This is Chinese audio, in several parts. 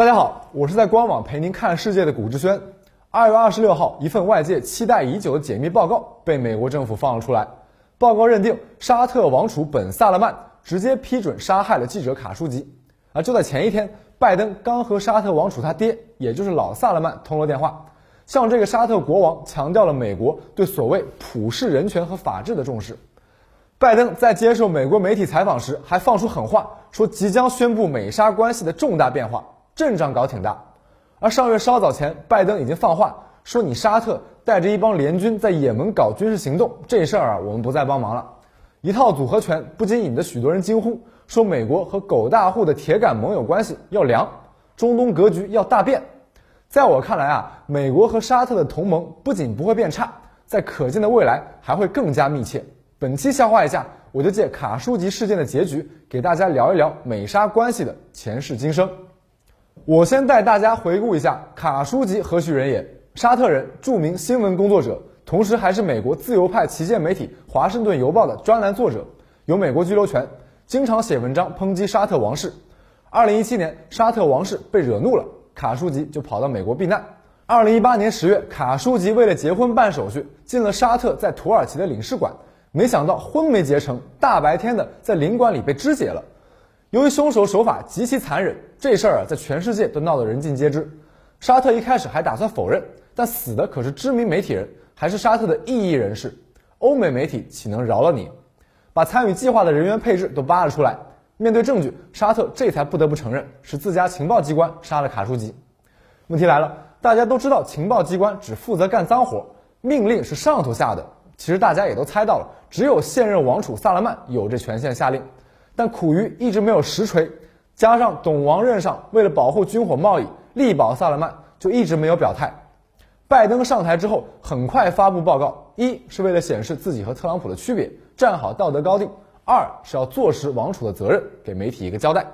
大家好，我是在官网陪您看世界的古志轩。二月二十六号，一份外界期待已久的解密报告被美国政府放了出来。报告认定，沙特王储本·萨勒曼直接批准杀害了记者卡舒吉。而就在前一天，拜登刚和沙特王储他爹，也就是老萨勒曼通了电话，向这个沙特国王强调了美国对所谓普世人权和法治的重视。拜登在接受美国媒体采访时，还放出狠话，说即将宣布美沙关系的重大变化。阵仗搞挺大，而上月稍早前，拜登已经放话说：“你沙特带着一帮联军在也门搞军事行动，这事儿啊，我们不再帮忙了。”一套组合拳不仅引得许多人惊呼，说美国和狗大户的铁杆盟友关系要凉，中东格局要大变。在我看来啊，美国和沙特的同盟不仅不会变差，在可见的未来还会更加密切。本期消化一下，我就借卡舒吉事件的结局，给大家聊一聊美沙关系的前世今生。我先带大家回顾一下卡舒吉何许人也？沙特人，著名新闻工作者，同时还是美国自由派旗舰媒体《华盛顿邮报》的专栏作者，有美国居留权，经常写文章抨击沙特王室。二零一七年，沙特王室被惹怒了，卡舒吉就跑到美国避难。二零一八年十月，卡舒吉为了结婚办手续，进了沙特在土耳其的领事馆，没想到婚没结成，大白天的在领馆里被肢解了。由于凶手手法极其残忍，这事儿啊在全世界都闹得人尽皆知。沙特一开始还打算否认，但死的可是知名媒体人，还是沙特的异议人士。欧美媒体岂能饶了你？把参与计划的人员配置都扒了出来。面对证据，沙特这才不得不承认是自家情报机关杀了卡舒吉。问题来了，大家都知道情报机关只负责干脏活，命令是上头下的。其实大家也都猜到了，只有现任王储萨勒曼有这权限下令。但苦于一直没有实锤，加上董王任上为了保护军火贸易，力保萨勒曼，就一直没有表态。拜登上台之后，很快发布报告，一是为了显示自己和特朗普的区别，站好道德高地；二是要坐实王储的责任，给媒体一个交代。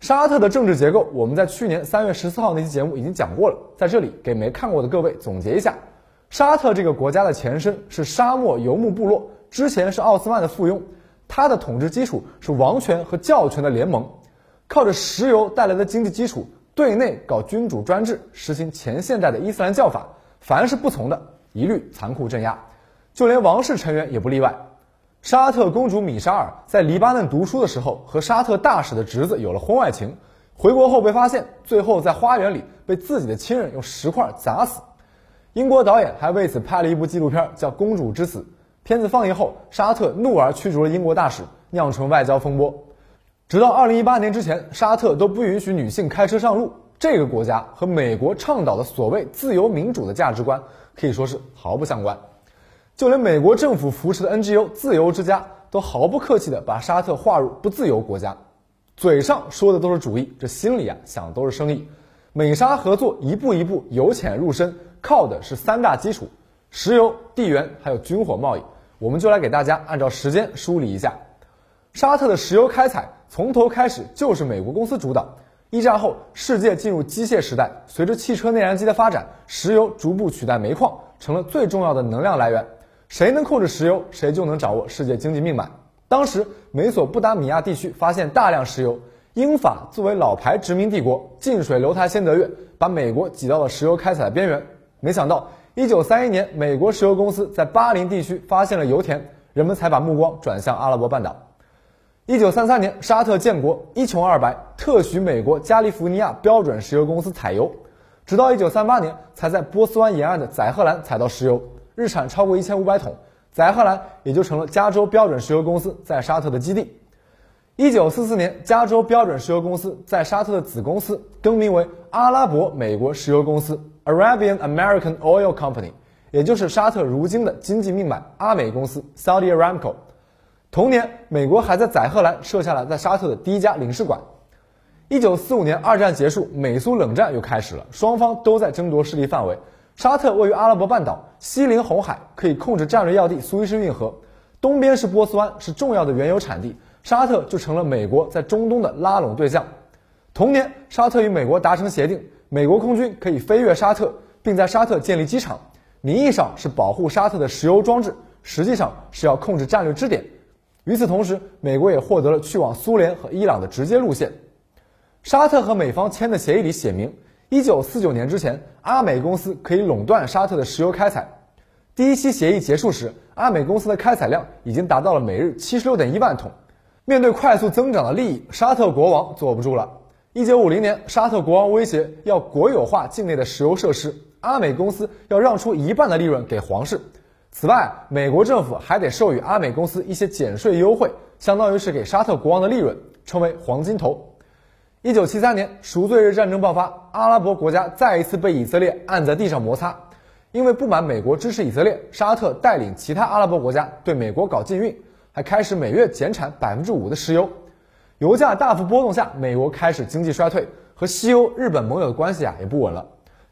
沙特的政治结构，我们在去年三月十四号那期节目已经讲过了，在这里给没看过的各位总结一下：沙特这个国家的前身是沙漠游牧部落，之前是奥斯曼的附庸。他的统治基础是王权和教权的联盟，靠着石油带来的经济基础，对内搞君主专制，实行前现代的伊斯兰教法，凡是不从的，一律残酷镇压，就连王室成员也不例外。沙特公主米沙尔在黎巴嫩读书的时候，和沙特大使的侄子有了婚外情，回国后被发现，最后在花园里被自己的亲人用石块砸死。英国导演还为此拍了一部纪录片，叫《公主之死》。片子放映后，沙特怒而驱逐了英国大使，酿成外交风波。直到二零一八年之前，沙特都不允许女性开车上路。这个国家和美国倡导的所谓自由民主的价值观可以说是毫不相关。就连美国政府扶持的 NGO 自由之家都毫不客气地把沙特划入不自由国家。嘴上说的都是主义，这心里啊想的都是生意。美沙合作一步一步由浅入深，靠的是三大基础：石油、地缘还有军火贸易。我们就来给大家按照时间梳理一下，沙特的石油开采从头开始就是美国公司主导。一战后，世界进入机械时代，随着汽车内燃机的发展，石油逐步取代煤矿，成了最重要的能量来源。谁能控制石油，谁就能掌握世界经济命脉。当时，美索不达米亚地区发现大量石油，英法作为老牌殖民帝国，近水楼台先得月，把美国挤到了石油开采的边缘。没想到。一九三一年，美国石油公司在巴林地区发现了油田，人们才把目光转向阿拉伯半岛。一九三三年，沙特建国，一穷二白，特许美国加利福尼亚标准石油公司采油，直到一九三八年，才在波斯湾沿岸的载荷兰采到石油，日产超过一千五百桶，载荷兰也就成了加州标准石油公司在沙特的基地。一九四四年，加州标准石油公司在沙特的子公司更名为阿拉伯美国石油公司。Arabian American Oil Company，也就是沙特如今的经济命脉阿美公司 Saudi Aramco。同年，美国还在载荷兰设下了在沙特的第一家领事馆。一九四五年，二战结束，美苏冷战又开始了，双方都在争夺势力范围。沙特位于阿拉伯半岛，西临红海，可以控制战略要地苏伊士运河，东边是波斯湾，是重要的原油产地，沙特就成了美国在中东的拉拢对象。同年，沙特与美国达成协定。美国空军可以飞越沙特，并在沙特建立机场，名义上是保护沙特的石油装置，实际上是要控制战略支点。与此同时，美国也获得了去往苏联和伊朗的直接路线。沙特和美方签的协议里写明，一九四九年之前，阿美公司可以垄断沙特的石油开采。第一期协议结束时，阿美公司的开采量已经达到了每日七十六点一万桶。面对快速增长的利益，沙特国王坐不住了。一九五零年，沙特国王威胁要国有化境内的石油设施，阿美公司要让出一半的利润给皇室。此外，美国政府还得授予阿美公司一些减税优惠，相当于是给沙特国王的利润，称为黄金头。一九七三年，赎罪日战争爆发，阿拉伯国家再一次被以色列按在地上摩擦。因为不满美国支持以色列，沙特带领其他阿拉伯国家对美国搞禁运，还开始每月减产百分之五的石油。油价大幅波动下，美国开始经济衰退，和西欧、日本盟友的关系啊也不稳了。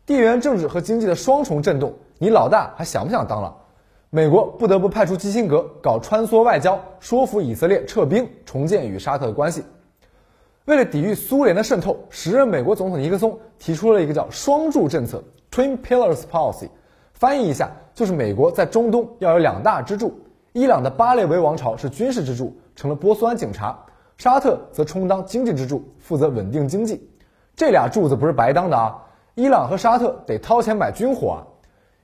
地缘政治和经济的双重震动，你老大还想不想当了？美国不得不派出基辛格搞穿梭外交，说服以色列撤兵，重建与沙特的关系。为了抵御苏联的渗透，时任美国总统尼克松提出了一个叫“双柱政策 ”（Twin Pillars Policy）。翻译一下，就是美国在中东要有两大支柱，伊朗的巴列维王朝是军事支柱，成了波斯湾警察；沙特则充当经济支柱，负责稳定经济。这俩柱子不是白当的啊！伊朗和沙特得掏钱买军火啊！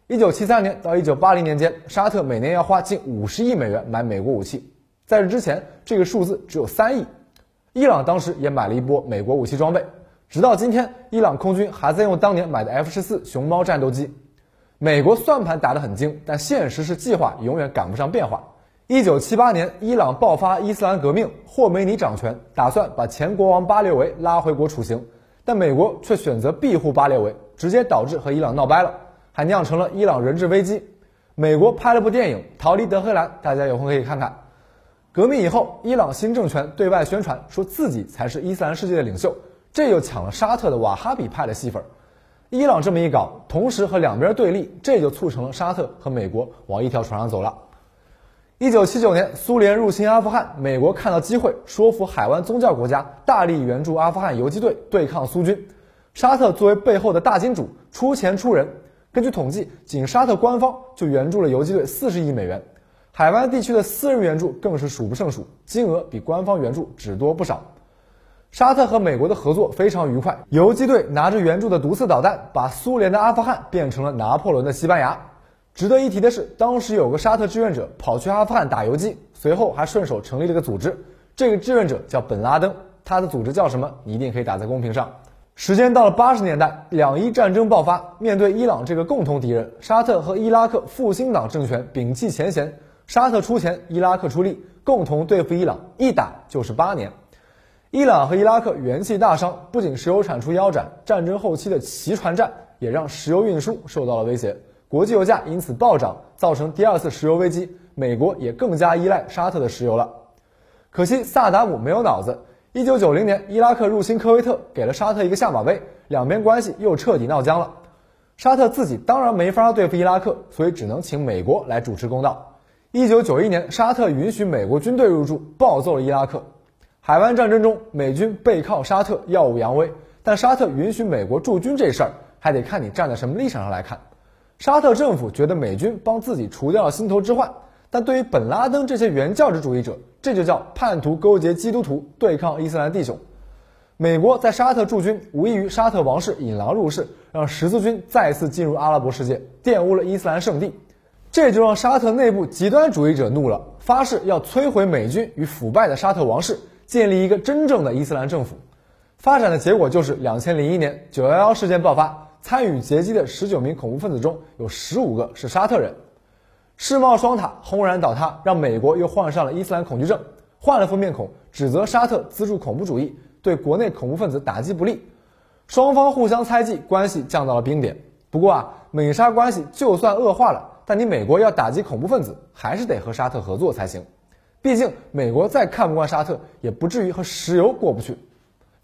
一九七三年到一九八零年间，沙特每年要花近五十亿美元买美国武器，在这之前，这个数字只有三亿。伊朗当时也买了一波美国武器装备，直到今天，伊朗空军还在用当年买的 F 十四熊猫战斗机。美国算盘打得很精，但现实是计划永远赶不上变化。一九七八年，伊朗爆发伊斯兰革命，霍梅尼掌权，打算把前国王巴列维拉回国处刑，但美国却选择庇护巴列维，直接导致和伊朗闹掰了，还酿成了伊朗人质危机。美国拍了部电影《逃离德黑兰》，大家有空可以看看。革命以后，伊朗新政权对外宣传说自己才是伊斯兰世界的领袖，这又抢了沙特的瓦哈比派的戏份。伊朗这么一搞，同时和两边对立，这就促成了沙特和美国往一条船上走了。一九七九年，苏联入侵阿富汗，美国看到机会，说服海湾宗教国家大力援助阿富汗游击队对抗苏军。沙特作为背后的大金主，出钱出人。根据统计，仅沙特官方就援助了游击队四十亿美元，海湾地区的私人援助更是数不胜数，金额比官方援助只多不少。沙特和美国的合作非常愉快。游击队拿着援助的毒刺导弹，把苏联的阿富汗变成了拿破仑的西班牙。值得一提的是，当时有个沙特志愿者跑去阿富汗打游击，随后还顺手成立了个组织。这个志愿者叫本拉登，他的组织叫什么？你一定可以打在公屏上。时间到了八十年代，两伊战争爆发，面对伊朗这个共同敌人，沙特和伊拉克复兴党政权摒弃前嫌，沙特出钱，伊拉克出力，共同对付伊朗，一打就是八年。伊朗和伊拉克元气大伤，不仅石油产出腰斩，战争后期的齐船战也让石油运输受到了威胁，国际油价因此暴涨，造成第二次石油危机。美国也更加依赖沙特的石油了。可惜萨达姆没有脑子。一九九零年，伊拉克入侵科威特，给了沙特一个下马威，两边关系又彻底闹僵了。沙特自己当然没法对付伊拉克，所以只能请美国来主持公道。一九九一年，沙特允许美国军队入驻，暴揍了伊拉克。海湾战争中，美军背靠沙特，耀武扬威。但沙特允许美国驻军这事儿，还得看你站在什么立场上来看。沙特政府觉得美军帮自己除掉了心头之患，但对于本拉登这些原教旨主义者，这就叫叛徒勾结基督徒对抗伊斯兰弟兄。美国在沙特驻军，无异于沙特王室引狼入室，让十字军再次进入阿拉伯世界，玷污了伊斯兰圣地。这就让沙特内部极端主义者怒了，发誓要摧毁美军与腐败的沙特王室。建立一个真正的伊斯兰政府，发展的结果就是两千零一年九幺幺事件爆发，参与劫机的十九名恐怖分子中有十五个是沙特人，世贸双塔轰然倒塌，让美国又患上了伊斯兰恐惧症，换了副面孔，指责沙特资助恐怖主义，对国内恐怖分子打击不利，双方互相猜忌，关系降到了冰点。不过啊，美沙关系就算恶化了，但你美国要打击恐怖分子，还是得和沙特合作才行。毕竟，美国再看不惯沙特，也不至于和石油过不去。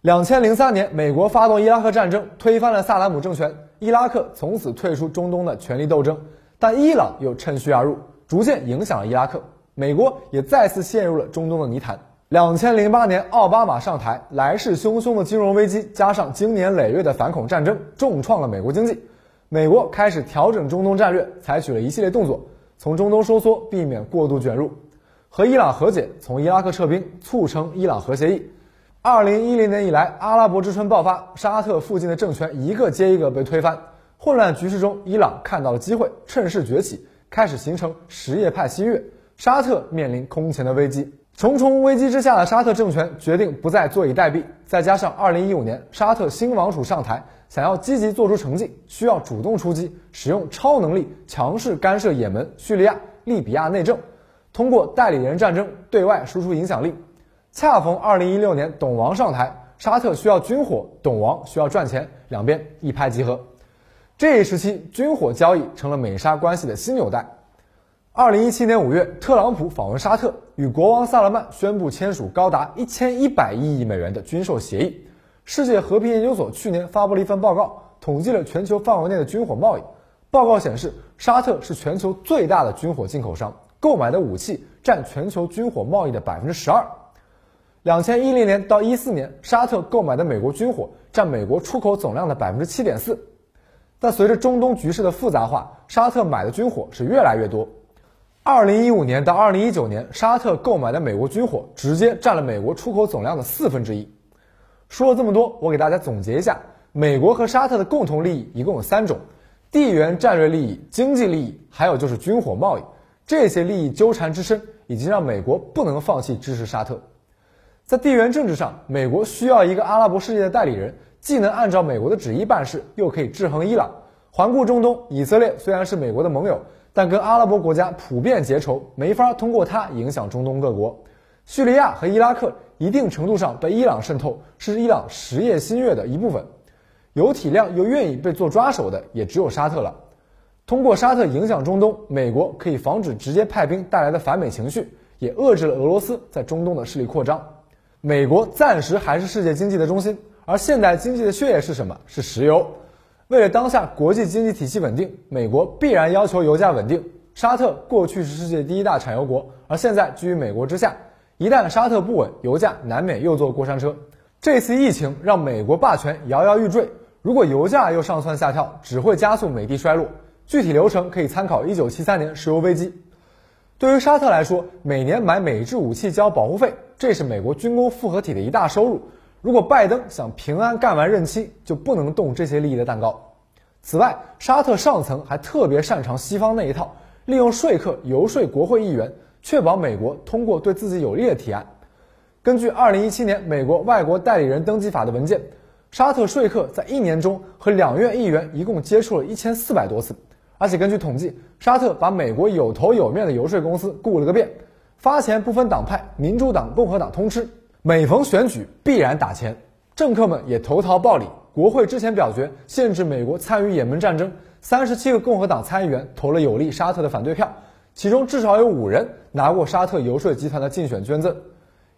两千零三年，美国发动伊拉克战争，推翻了萨达姆政权，伊拉克从此退出中东的权力斗争。但伊朗又趁虚而入，逐渐影响了伊拉克。美国也再次陷入了中东的泥潭。两千零八年，奥巴马上台，来势汹汹的金融危机加上经年累月的反恐战争，重创了美国经济。美国开始调整中东战略，采取了一系列动作，从中东收缩，避免过度卷入。和伊朗和解，从伊拉克撤兵，促成伊朗核协议。二零一零年以来，阿拉伯之春爆发，沙特附近的政权一个接一个被推翻。混乱局势中，伊朗看到了机会，趁势崛起，开始形成什叶派新月。沙特面临空前的危机，重重危机之下的沙特政权决定不再坐以待毙。再加上二零一五年沙特新王储上台，想要积极做出成绩，需要主动出击，使用超能力强势干涉也门、叙利亚、利比亚内政，通过代理人战争对外输出影响力。恰逢二零一六年董王上台，沙特需要军火，董王需要赚钱，两边一拍即合。这一时期，军火交易成了美沙关系的新纽带。二零一七年五月，特朗普访问沙特，与国王萨勒曼宣布签署高达一千一百亿美元的军售协议。世界和平研究所去年发布了一份报告，统计了全球范围内的军火贸易。报告显示，沙特是全球最大的军火进口商，购买的武器占全球军火贸易的百分之十二。两千一零年到一四年，沙特购买的美国军火占美国出口总量的百分之七点四。但随着中东局势的复杂化，沙特买的军火是越来越多。二零一五年到二零一九年，沙特购买的美国军火直接占了美国出口总量的四分之一。说了这么多，我给大家总结一下：美国和沙特的共同利益一共有三种，地缘战略利益、经济利益，还有就是军火贸易。这些利益纠缠之深，已经让美国不能放弃支持沙特。在地缘政治上，美国需要一个阿拉伯世界的代理人，既能按照美国的旨意办事，又可以制衡伊朗。环顾中东，以色列虽然是美国的盟友，但跟阿拉伯国家普遍结仇，没法通过它影响中东各国。叙利亚和伊拉克一定程度上被伊朗渗透，是伊朗实业新月的一部分。有体量又愿意被做抓手的，也只有沙特了。通过沙特影响中东，美国可以防止直接派兵带来的反美情绪，也遏制了俄罗斯在中东的势力扩张。美国暂时还是世界经济的中心，而现代经济的血液是什么？是石油。为了当下国际经济体系稳定，美国必然要求油价稳定。沙特过去是世界第一大产油国，而现在居于美国之下。一旦沙特不稳，油价难免又坐过山车。这次疫情让美国霸权摇摇欲坠，如果油价又上蹿下跳，只会加速美帝衰落。具体流程可以参考1973年石油危机。对于沙特来说，每年买美制武器交保护费，这是美国军工复合体的一大收入。如果拜登想平安干完任期，就不能动这些利益的蛋糕。此外，沙特上层还特别擅长西方那一套，利用说客游说国会议员，确保美国通过对自己有利的提案。根据2017年美国外国代理人登记法的文件，沙特说客在一年中和两院议员一共接触了一千四百多次。而且根据统计，沙特把美国有头有面的游说公司雇了个遍，发钱不分党派，民主党、共和党通吃。每逢选举必然打钱，政客们也投桃报李。国会之前表决限制美国参与也门战争，三十七个共和党参议员投了有利沙特的反对票，其中至少有五人拿过沙特游说集团的竞选捐赠。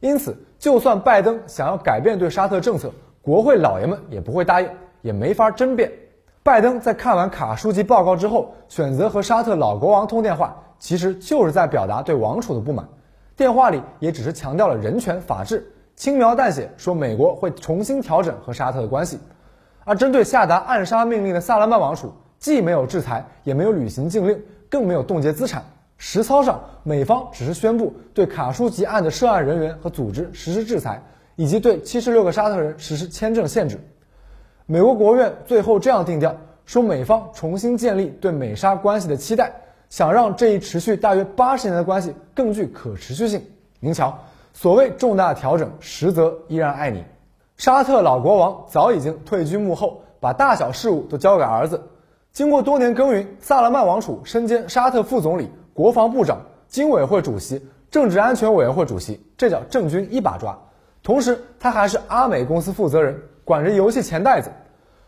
因此，就算拜登想要改变对沙特政策，国会老爷们也不会答应，也没法争辩。拜登在看完卡舒吉报告之后，选择和沙特老国王通电话，其实就是在表达对王储的不满。电话里也只是强调了人权、法治，轻描淡写说美国会重新调整和沙特的关系。而针对下达暗杀命令的萨勒曼王储，既没有制裁，也没有履行禁令，更没有冻结资产。实操上，美方只是宣布对卡舒吉案的涉案人员和组织实施制裁，以及对七十六个沙特人实施签证限制。美国国务院最后这样定调，说美方重新建立对美沙关系的期待，想让这一持续大约八十年的关系更具可持续性。您瞧，所谓重大调整，实则依然爱你。沙特老国王早已经退居幕后，把大小事务都交给儿子。经过多年耕耘，萨勒曼王储身兼沙特副总理、国防部长、经委会主席、政治安全委员会主席，这叫政军一把抓。同时，他还是阿美公司负责人。管着游戏钱袋子，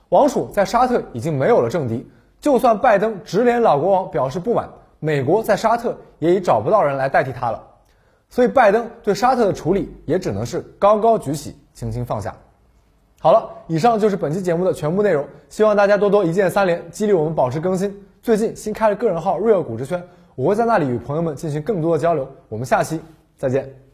王储在沙特已经没有了政敌。就算拜登直连老国王表示不满，美国在沙特也已找不到人来代替他了。所以，拜登对沙特的处理也只能是高高举起，轻轻放下。好了，以上就是本期节目的全部内容。希望大家多多一键三连，激励我们保持更新。最近新开了个人号 real 股之圈，我会在那里与朋友们进行更多的交流。我们下期再见。